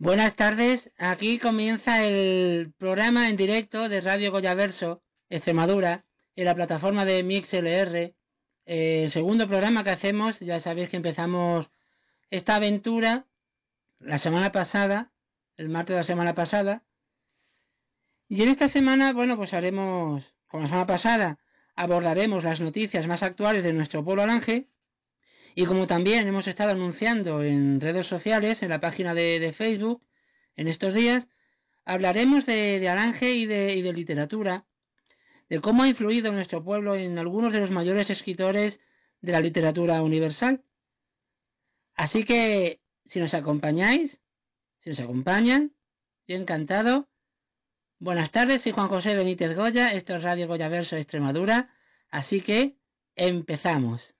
Buenas tardes, aquí comienza el programa en directo de Radio Goyaverso, Extremadura, en la plataforma de MixLR. Eh, el segundo programa que hacemos, ya sabéis que empezamos esta aventura la semana pasada, el martes de la semana pasada. Y en esta semana, bueno, pues haremos, como la semana pasada, abordaremos las noticias más actuales de nuestro pueblo Alange y como también hemos estado anunciando en redes sociales, en la página de, Facebook, en estos días, hablaremos de, de Alange y de, y de literatura, de cómo ha influido nuestro pueblo en algunos de los mayores escritores de la literatura universal. Así que, si nos acompañáis, si nos acompañan, yo encantado. Buenas tardes, soy Juan José Benítez Goya, esto es Radio Goya Verso Extremadura, así que empezamos.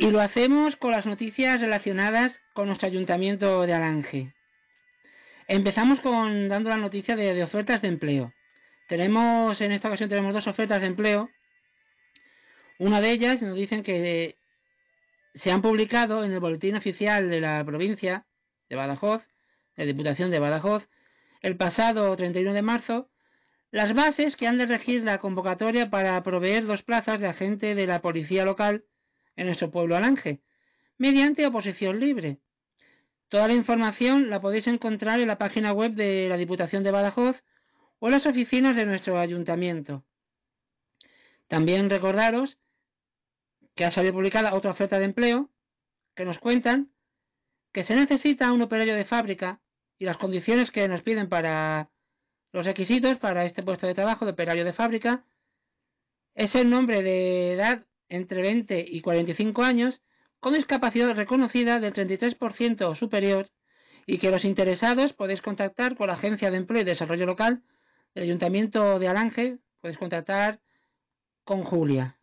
Y lo hacemos con las noticias relacionadas con nuestro ayuntamiento de Alange. Empezamos con dando la noticia de, ofertas de empleo. Tenemos, en esta ocasión tenemos dos ofertas de empleo. Una de ellas nos dicen que se han publicado en el boletín oficial de la provincia de Badajoz, de Diputación de Badajoz, el pasado 31 de marzo, las bases que han de regir la convocatoria para proveer dos plazas de agente de la policía local en nuestro pueblo Alange, mediante oposición libre. Toda la información la podéis encontrar en la página web de la Diputación de Badajoz o en las oficinas de nuestro ayuntamiento. También recordaros que ha salido publicada otra oferta de empleo que nos cuentan que se necesita un operario de fábrica y las condiciones que nos piden para los requisitos para este puesto de trabajo de operario de fábrica es el nombre de edad entre 20 y 45 años con discapacidad reconocida del 33% o superior y que los interesados podéis contactar con la Agencia de Empleo y Desarrollo Local del Ayuntamiento de Alange, podéis contactar con Julia.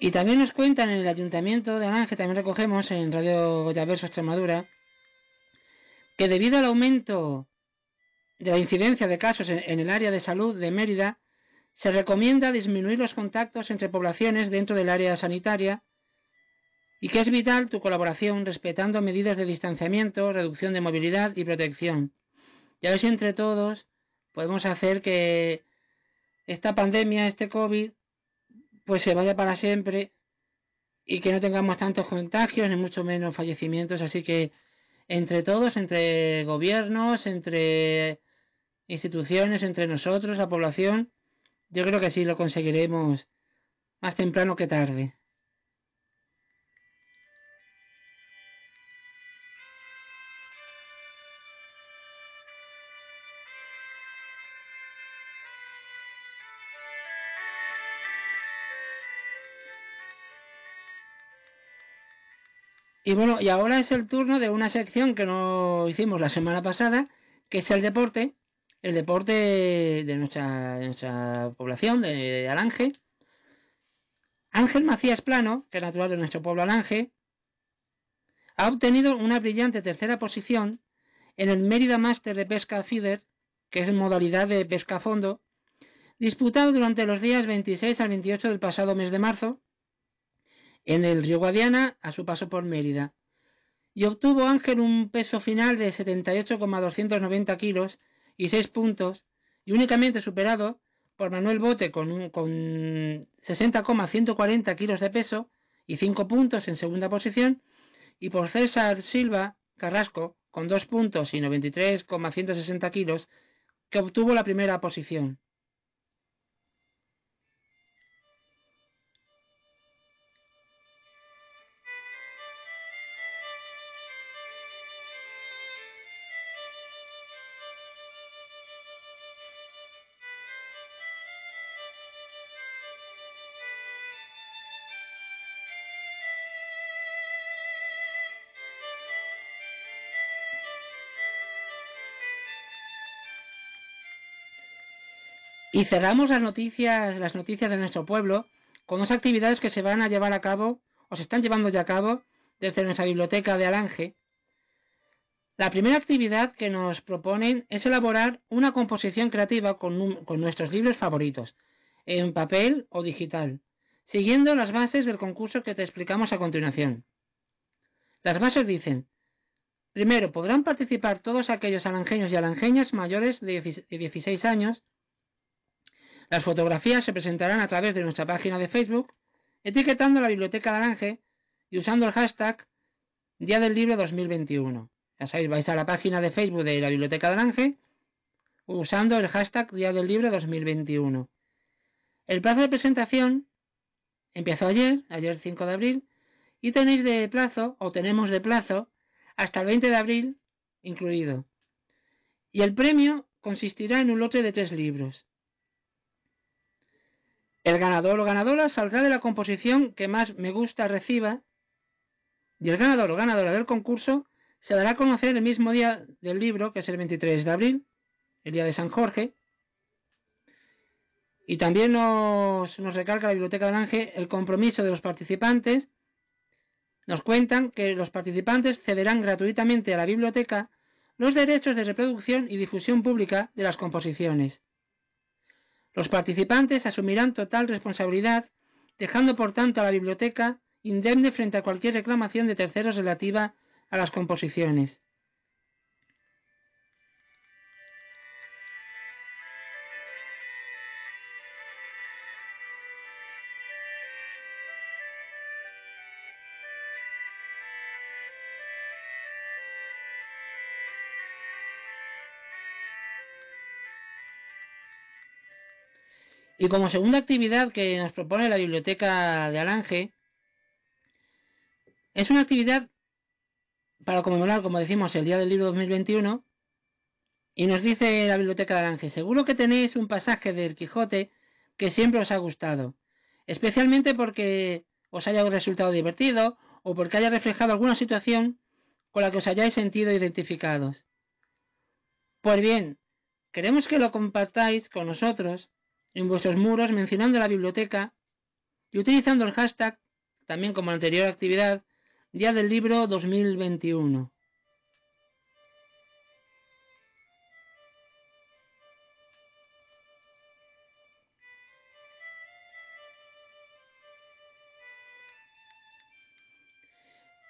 Y también nos cuentan en el Ayuntamiento de Alange, también recogemos en Radio Goyaverso Extremadura, que debido al aumento de la incidencia de casos en, el área de salud de Mérida, se recomienda disminuir los contactos entre poblaciones dentro del área sanitaria y que es vital tu colaboración respetando medidas de distanciamiento, reducción de movilidad y protección. Y a ver si entre todos podemos hacer que esta pandemia, este COVID, pues se vaya para siempre y que no tengamos tantos contagios ni mucho menos fallecimientos. Así que entre todos, entre gobiernos, entre instituciones, entre nosotros, la población, yo creo que sí lo conseguiremos más temprano que tarde. Y bueno, y ahora es el turno de una sección que no hicimos la semana pasada, que es el deporte, el deporte de nuestra, nuestra población, de, Alange. Ángel Macías Plano, que es natural de nuestro pueblo Alange, ha obtenido una brillante tercera posición en el Mérida Master de Pesca Feeder, que es modalidad de pesca a fondo, disputado durante los días 26 al 28 del pasado mes de marzo en el río Guadiana a su paso por Mérida. Y obtuvo Ángel un peso final de 78,290 kilos y 6 puntos, y únicamente superado por Manuel Bote con, con 60,140 kilos de peso y 5 puntos en segunda posición, y por César Silva Carrasco con 2 puntos y 93,160 kilos, que obtuvo la primera posición. Y cerramos las noticias, las noticias de nuestro pueblo con dos actividades que se van a llevar a cabo o se están llevando ya a cabo desde nuestra biblioteca de Alange. La primera actividad que nos proponen es elaborar una composición creativa con, nuestros libros favoritos, en papel o digital, siguiendo las bases del concurso que te explicamos a continuación. Las bases dicen, primero, podrán participar todos aquellos alangeños y alangeñas mayores de 16 años las fotografías se presentarán a través de nuestra página de Facebook, etiquetando la Biblioteca de y usando el hashtag Día del Libro 2021. Ya sabéis, vais a la página de Facebook de la Biblioteca de Alange usando el hashtag Día del Libro 2021. El plazo de presentación empezó ayer, ayer 5 de abril, y tenéis de plazo, o tenemos de plazo, hasta el 20 de abril incluido. Y el premio consistirá en un lote de tres libros. El ganador o ganadora saldrá de la composición que más me gusta reciba y el ganador o ganadora del concurso se dará a conocer el mismo día del libro, que es el 23 de abril, el día de San Jorge. Y también nos, nos recarga la Biblioteca del Ángel el compromiso de los participantes. Nos cuentan que los participantes cederán gratuitamente a la biblioteca los derechos de reproducción y difusión pública de las composiciones. Los participantes asumirán total responsabilidad, dejando por tanto a la biblioteca indemne frente a cualquier reclamación de terceros relativa a las composiciones. Y como segunda actividad que nos propone la biblioteca de Alange, es una actividad para conmemorar, como decimos, el Día del Libro 2021. Y nos dice la biblioteca de Alange, seguro que tenéis un pasaje del Quijote que siempre os ha gustado, especialmente porque os haya resultado divertido o porque haya reflejado alguna situación con la que os hayáis sentido identificados. Pues bien, queremos que lo compartáis con nosotros en vuestros muros mencionando la biblioteca y utilizando el hashtag, también como anterior actividad, Día del Libro 2021.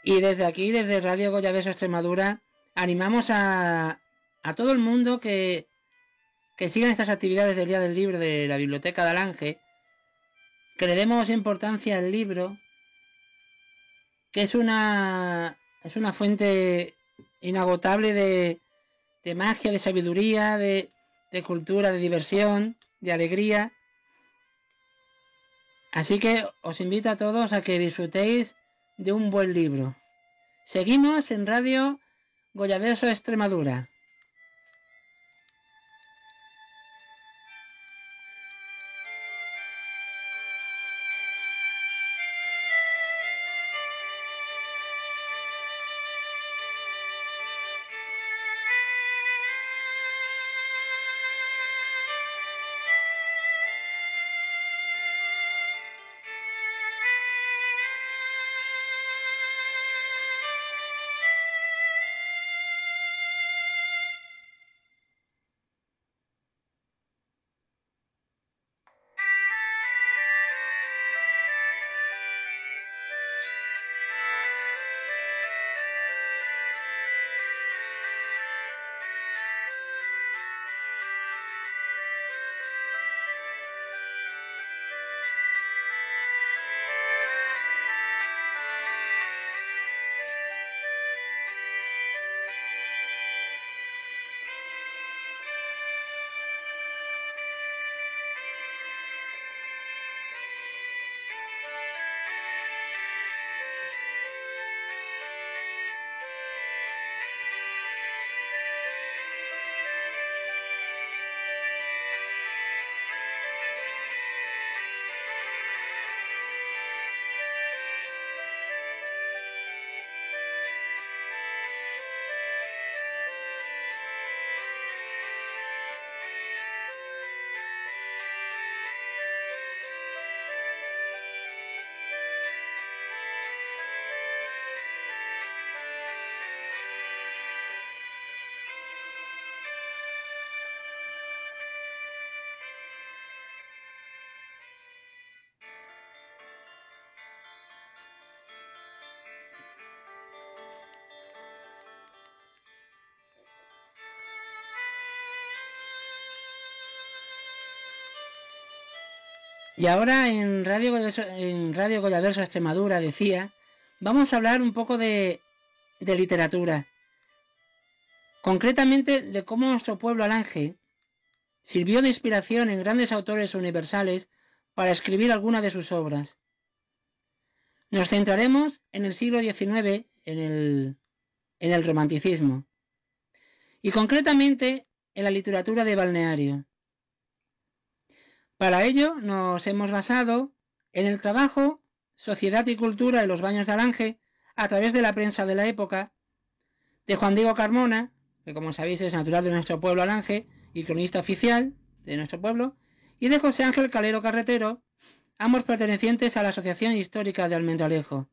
Y desde aquí, desde Radio Goya de Extremadura, animamos a, a todo el mundo que que sigan estas actividades del Día del Libro de la Biblioteca de Alange, que le demos importancia al libro, que es una, es una fuente inagotable de, de magia, de sabiduría, de, de cultura, de diversión, de alegría. Así que os invito a todos a que disfrutéis de un buen libro. Seguimos en Radio Goyadeso Extremadura. Y ahora en Radio, Goyaverso Extremadura decía, vamos a hablar un poco de, literatura. Concretamente de cómo nuestro pueblo alange sirvió de inspiración en grandes autores universales para escribir alguna de sus obras. Nos centraremos en el siglo XIX, en el romanticismo, y concretamente en la literatura de balneario. Para ello nos hemos basado en el trabajo Sociedad y Cultura de los Baños de Alange a través de la prensa de la época, de Juan Diego Carmona, que como sabéis es natural de nuestro pueblo Alange y cronista oficial de nuestro pueblo, y de José Ángel Calero Carretero, ambos pertenecientes a la Asociación Histórica de Almendralejo.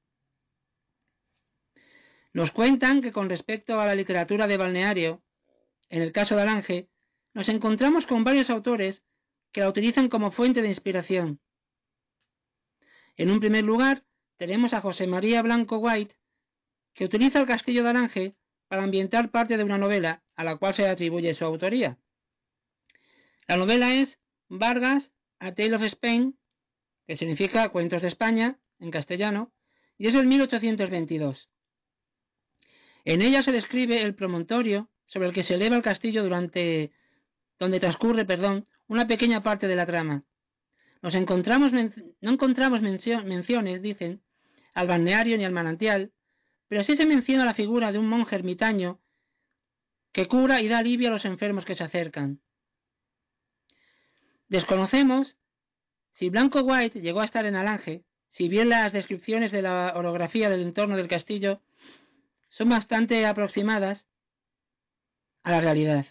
Nos cuentan que con respecto a la literatura de balneario, en el caso de Alange, nos encontramos con varios autores que la utilizan como fuente de inspiración. En un primer lugar, tenemos a José María Blanco White, que utiliza el castillo de Alange para ambientar parte de una novela a la cual se atribuye su autoría. La novela es Vargas, A Tale of Spain, que significa Cuentos de España en castellano, y es del 1822. En ella se describe el promontorio sobre el que se eleva el castillo durante donde transcurre, perdón, una pequeña parte de la trama. Nos encontramos no encontramos menciones, dicen, al balneario ni al manantial, pero sí se menciona la figura de un monje ermitaño que cura y da alivio a los enfermos que se acercan. Desconocemos si Blanco White llegó a estar en Alange, si bien las descripciones de la orografía del entorno del castillo son bastante aproximadas a la realidad.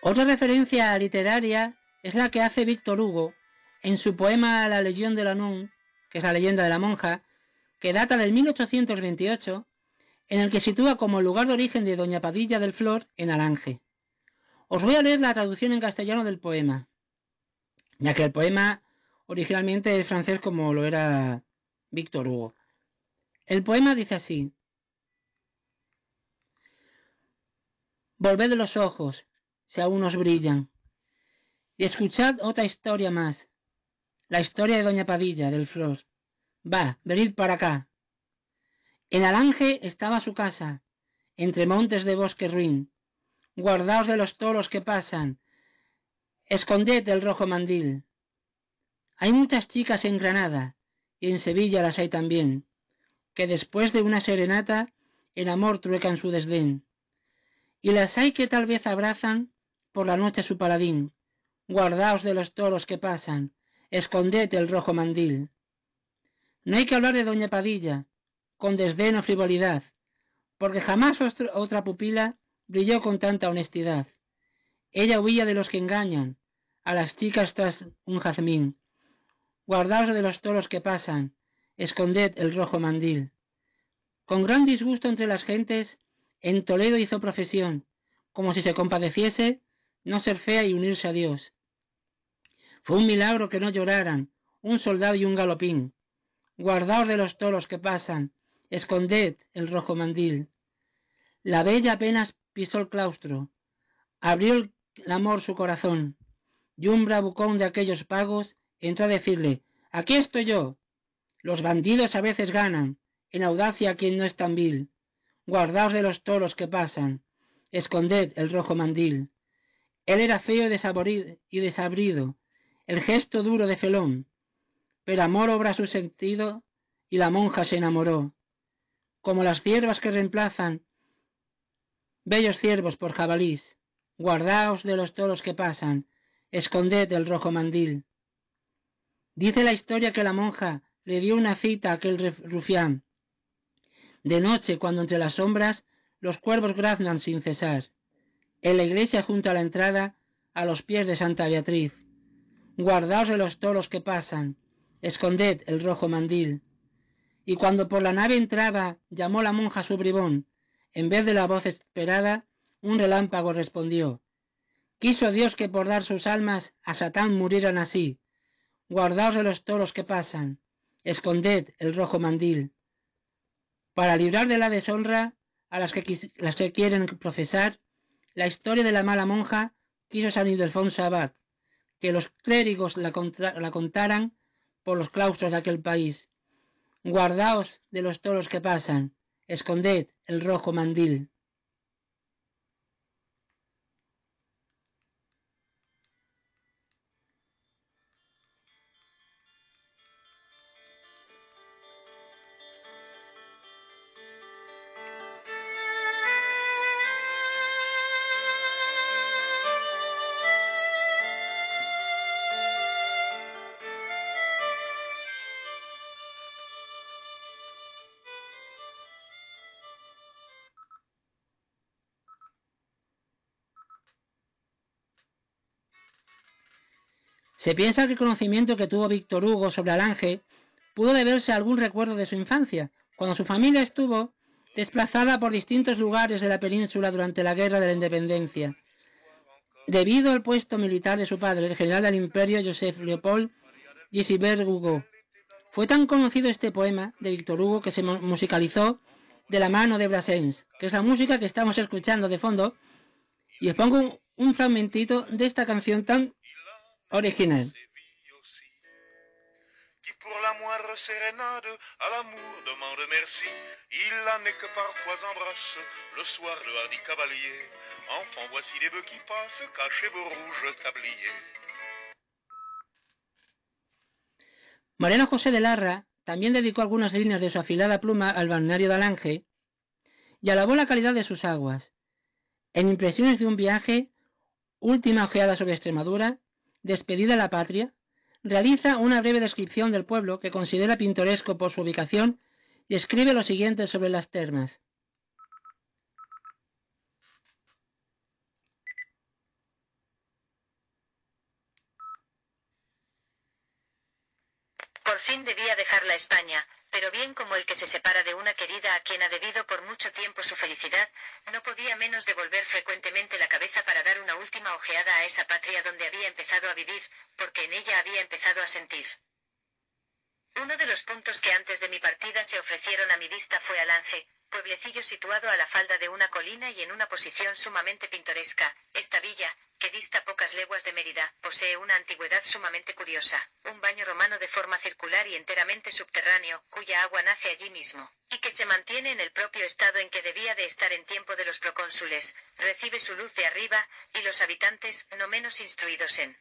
Otra referencia literaria es la que hace Víctor Hugo en su poema La Legión de la Nun, que es la leyenda de la monja, que data del 1828, en el que sitúa como lugar de origen de Doña Padilla del Flor en Alange. Os voy a leer la traducción en castellano del poema, ya que el poema originalmente es francés como lo era Víctor Hugo. El poema dice así. Volved los ojos, si aún nos brillan. Y escuchad otra historia más, la historia de Doña Padilla del Flor. Va, venid para acá. En Alange estaba su casa, entre montes de bosque ruin. Guardaos de los toros que pasan, esconded el rojo mandil. Hay muchas chicas en Granada, y en Sevilla las hay también, que después de una serenata el amor truecan su desdén. Y las hay que tal vez abrazan por la noche su paladín. Guardaos de los toros que pasan, esconded el rojo mandil. No hay que hablar de doña Padilla, con desdén o frivolidad, porque jamás otra pupila brilló con tanta honestidad. Ella huía de los que engañan, a las chicas tras un jazmín. Guardaos de los toros que pasan, esconded el rojo mandil. Con gran disgusto entre las gentes, en Toledo hizo profesión, como si se compadeciese no ser fea y unirse a Dios. Fue un milagro que no lloraran, un soldado y un galopín. Guardaos de los toros que pasan, esconded el rojo mandil. La bella apenas pisó el claustro, abrió el amor su corazón, y un bravucón de aquellos pagos entró a decirle, aquí estoy yo. Los bandidos a veces ganan, en audacia quien no es tan vil. Guardaos de los toros que pasan, esconded el rojo mandil. Él era feo y desabrido, el gesto duro de felón, pero amor obra su sentido y la monja se enamoró. Como las ciervas que reemplazan bellos ciervos por jabalís, guardaos de los toros que pasan, esconded el rojo mandil. Dice la historia que la monja le dio una cita a aquel rufián. De noche, cuando entre las sombras los cuervos graznan sin cesar En la iglesia junto a la entrada, a los pies de Santa Beatriz. Guardaos de los toros que pasan, esconded el rojo mandil. Y cuando por la nave entraba, llamó la monja su bribón, en vez de la voz esperada, un relámpago respondió. Quiso Dios que por dar sus almas a Satán murieran así. Guardaos de los toros que pasan, esconded el rojo mandil. Para librar de la deshonra a las que, las que quieren profesar, la historia de la mala monja quiso San Ildefonso Abad, que los clérigos la, la contaran por los claustros de aquel país. Guardaos de los toros que pasan, esconded el rojo mandil. Se piensa que el conocimiento que tuvo Víctor Hugo sobre Alange pudo deberse a algún recuerdo de su infancia, cuando su familia estuvo desplazada por distintos lugares de la península durante la Guerra de la Independencia. Debido al puesto militar de su padre, el general del imperio Joseph Leopold Gisibert Hugo, fue tan conocido este poema de Víctor Hugo que se musicalizó de la mano de Brassens, que es la música que estamos escuchando de fondo, y os pongo un, un fragmentito de esta canción tan original. Qui pour la moindre sérénade à l'amour demande merci. Il en est que parfois embrasse le soir le hardi cavalier. Enfant, voici les bœufs qui passent, cachez vos rouges tabliers. Moreno José de Larra también dedicó algunas líneas de su afilada pluma al balneario de Alange y alabó la calidad de sus aguas. En Impresiones de un viaje, última ojeada sobre Extremadura, Despedida la patria, realiza una breve descripción del pueblo que considera pintoresco por su ubicación y escribe lo siguiente sobre las termas. Por fin debía dejar la España, pero bien como el que se separa de una querida a quien ha debido por mucho tiempo su felicidad, no podía menos de volver frecuentemente la cabeza para dar una última ojeada a esa patria donde había empezado a vivir, porque en ella había empezado a sentir. Uno de los puntos que antes de mi partida se ofrecieron a mi vista fue Alance, pueblecillo situado a la falda de una colina y en una posición sumamente pintoresca. Esta villa, que dista pocas leguas de Mérida, posee una antigüedad sumamente curiosa, un baño romano de forma circular y enteramente subterráneo, cuya agua nace allí mismo, y que se mantiene en el propio estado en que debía de estar en tiempo de los procónsules, recibe su luz de arriba, y los habitantes, no menos instruidos en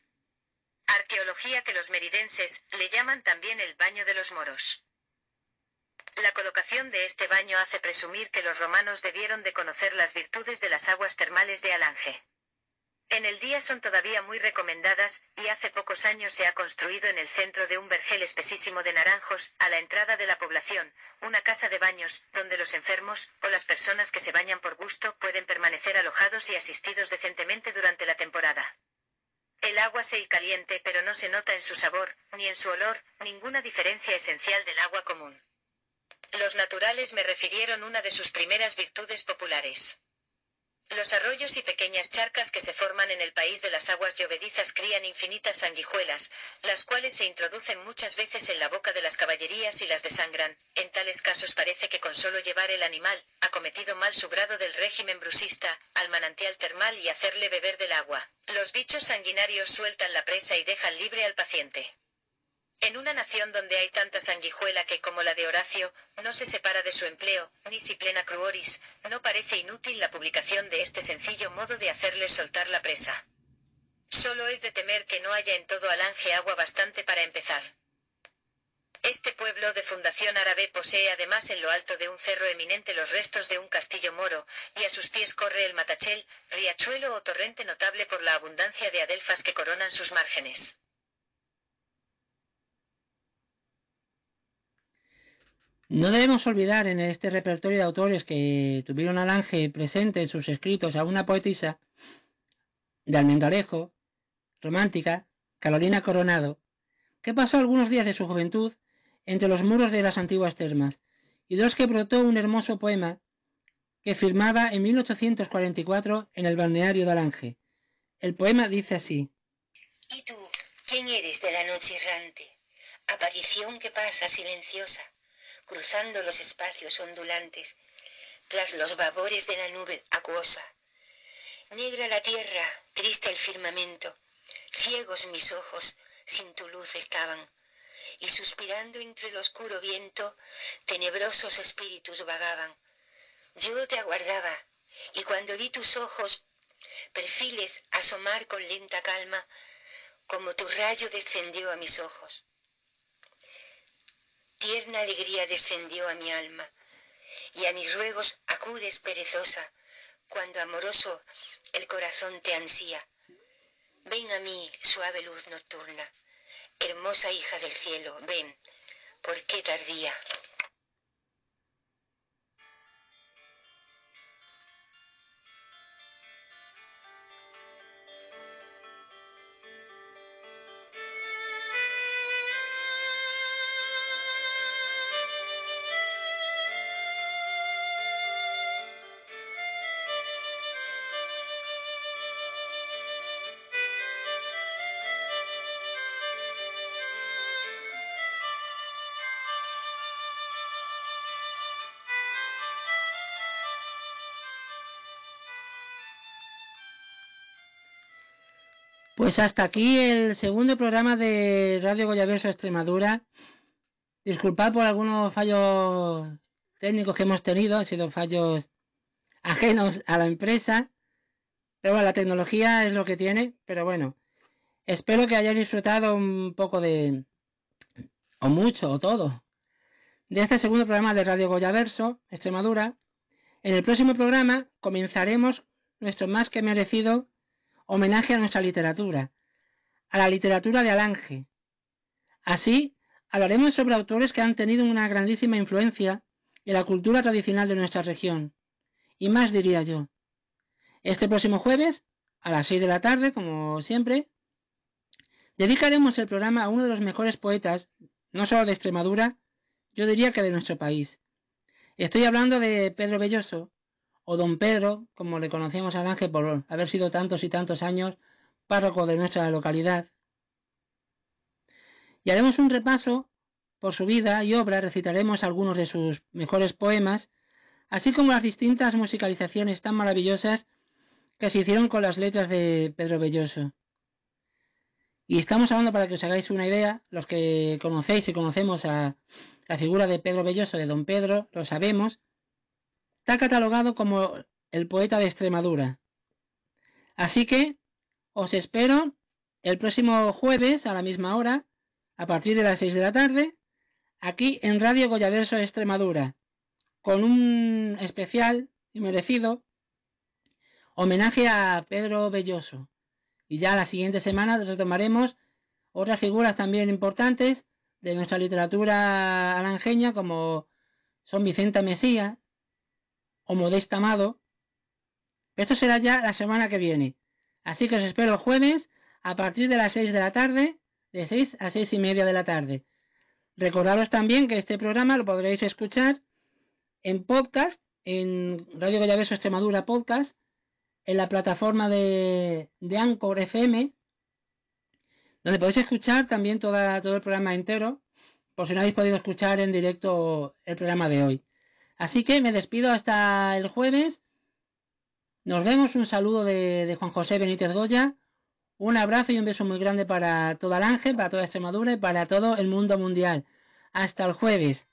arqueología que los meridenses, le llaman también el baño de los moros. La colocación de este baño hace presumir que los romanos debieron de conocer las virtudes de las aguas termales de Alange. En el día son todavía muy recomendadas, y hace pocos años se ha construido en el centro de un vergel espesísimo de naranjos, a la entrada de la población, una casa de baños, donde los enfermos, o las personas que se bañan por gusto, pueden permanecer alojados y asistidos decentemente durante la temporada. El agua se y caliente pero no se nota en su sabor, ni en su olor, ninguna diferencia esencial del agua común. Los naturales me refirieron una de sus primeras virtudes populares. Los arroyos y pequeñas charcas que se forman en el país de las aguas llovedizas crían infinitas sanguijuelas, las cuales se introducen muchas veces en la boca de las caballerías y las desangran. En tales casos parece que con solo llevar el animal, ha cometido mal su grado del régimen brusista, al manantial termal y hacerle beber del agua. Los bichos sanguinarios sueltan la presa y dejan libre al paciente. En una nación donde hay tanta sanguijuela que, como la de Horacio, no se separa de su empleo, ni si plena cruoris, no parece inútil la publicación de este sencillo modo de hacerle soltar la presa. Solo es de temer que no haya en todo Alange agua bastante para empezar. Este pueblo de fundación árabe posee además en lo alto de un cerro eminente los restos de un castillo moro, y a sus pies corre el Matachel, riachuelo o torrente notable por la abundancia de adelfas que coronan sus márgenes. No debemos olvidar en este repertorio de autores que tuvieron al ángel presente en sus escritos a una poetisa de Almendarejo, romántica, Carolina Coronado, que pasó algunos días de su juventud entre los muros de las antiguas termas, y de los que brotó un hermoso poema que firmaba en 1844 en el balneario de Alange. El poema dice así. ¿Y tú, quién eres de la noche errante? Aparición que pasa silenciosa, cruzando los espacios ondulantes, tras los vapores de la nube acuosa. Negra la tierra, triste el firmamento, ciegos mis ojos, sin tu luz estaban, y suspirando entre el oscuro viento, tenebrosos espíritus vagaban. Yo te aguardaba, y cuando vi tus ojos, perfiles asomar con lenta calma, como tu rayo descendió a mis ojos. Tierna alegría descendió a mi alma, y a mis ruegos acudes perezosa, cuando amoroso el corazón te ansía. Ven a mí, suave luz nocturna, hermosa hija del cielo, ven, ¿por qué tardía? Pues hasta aquí el segundo programa de Radio Goyaverso Extremadura. Disculpad por algunos fallos técnicos que hemos tenido, han sido fallos ajenos a la empresa. Pero bueno, la tecnología es lo que tiene, pero bueno. Espero que hayáis disfrutado un poco de, o mucho, o todo, de este segundo programa de Radio Goyaverso Extremadura. En el próximo programa comenzaremos nuestro más que merecido homenaje a nuestra literatura, a la literatura de Alange. Así, hablaremos sobre autores que han tenido una grandísima influencia en la cultura tradicional de nuestra región. Y más diría yo. Este próximo jueves, a las 6 de la tarde, como siempre, dedicaremos el programa a uno de los mejores poetas, no solo de Extremadura, yo diría que de nuestro país. Estoy hablando de Pedro Belloso, o don Pedro, como le conocíamos al ángel por haber sido tantos y tantos años párroco de nuestra localidad. Y haremos un repaso por su vida y obra, recitaremos algunos de sus mejores poemas, así como las distintas musicalizaciones tan maravillosas que se hicieron con las letras de Pedro Belloso. Y estamos hablando, para que os hagáis una idea, los que conocéis y conocemos a la figura de Pedro Belloso, de don Pedro, lo sabemos, Está catalogado como el poeta de Extremadura. Así que os espero el próximo jueves a la misma hora, a partir de las 6 de la tarde, aquí en Radio Goyaverso Extremadura, con un especial y merecido homenaje a Pedro Belloso. Y ya la siguiente semana retomaremos otras figuras también importantes de nuestra literatura alangeña como son Vicenta Mesía, o Modesta Amado. Esto será ya la semana que viene. Así que os espero el jueves a partir de las 6 de la tarde, de 6 a 6 y media de la tarde. Recordaros también que este programa lo podréis escuchar en podcast, en Radio Bellaverso Extremadura Podcast, en la plataforma de, de Anchor FM, donde podéis escuchar también toda, todo el programa entero, por si no habéis podido escuchar en directo el programa de hoy. Así que me despido hasta el jueves. Nos vemos. Un saludo de, Juan José Benítez Goya. Un abrazo y un beso muy grande para toda el ángel, para toda Extremadura y para todo el mundo mundial. Hasta el jueves.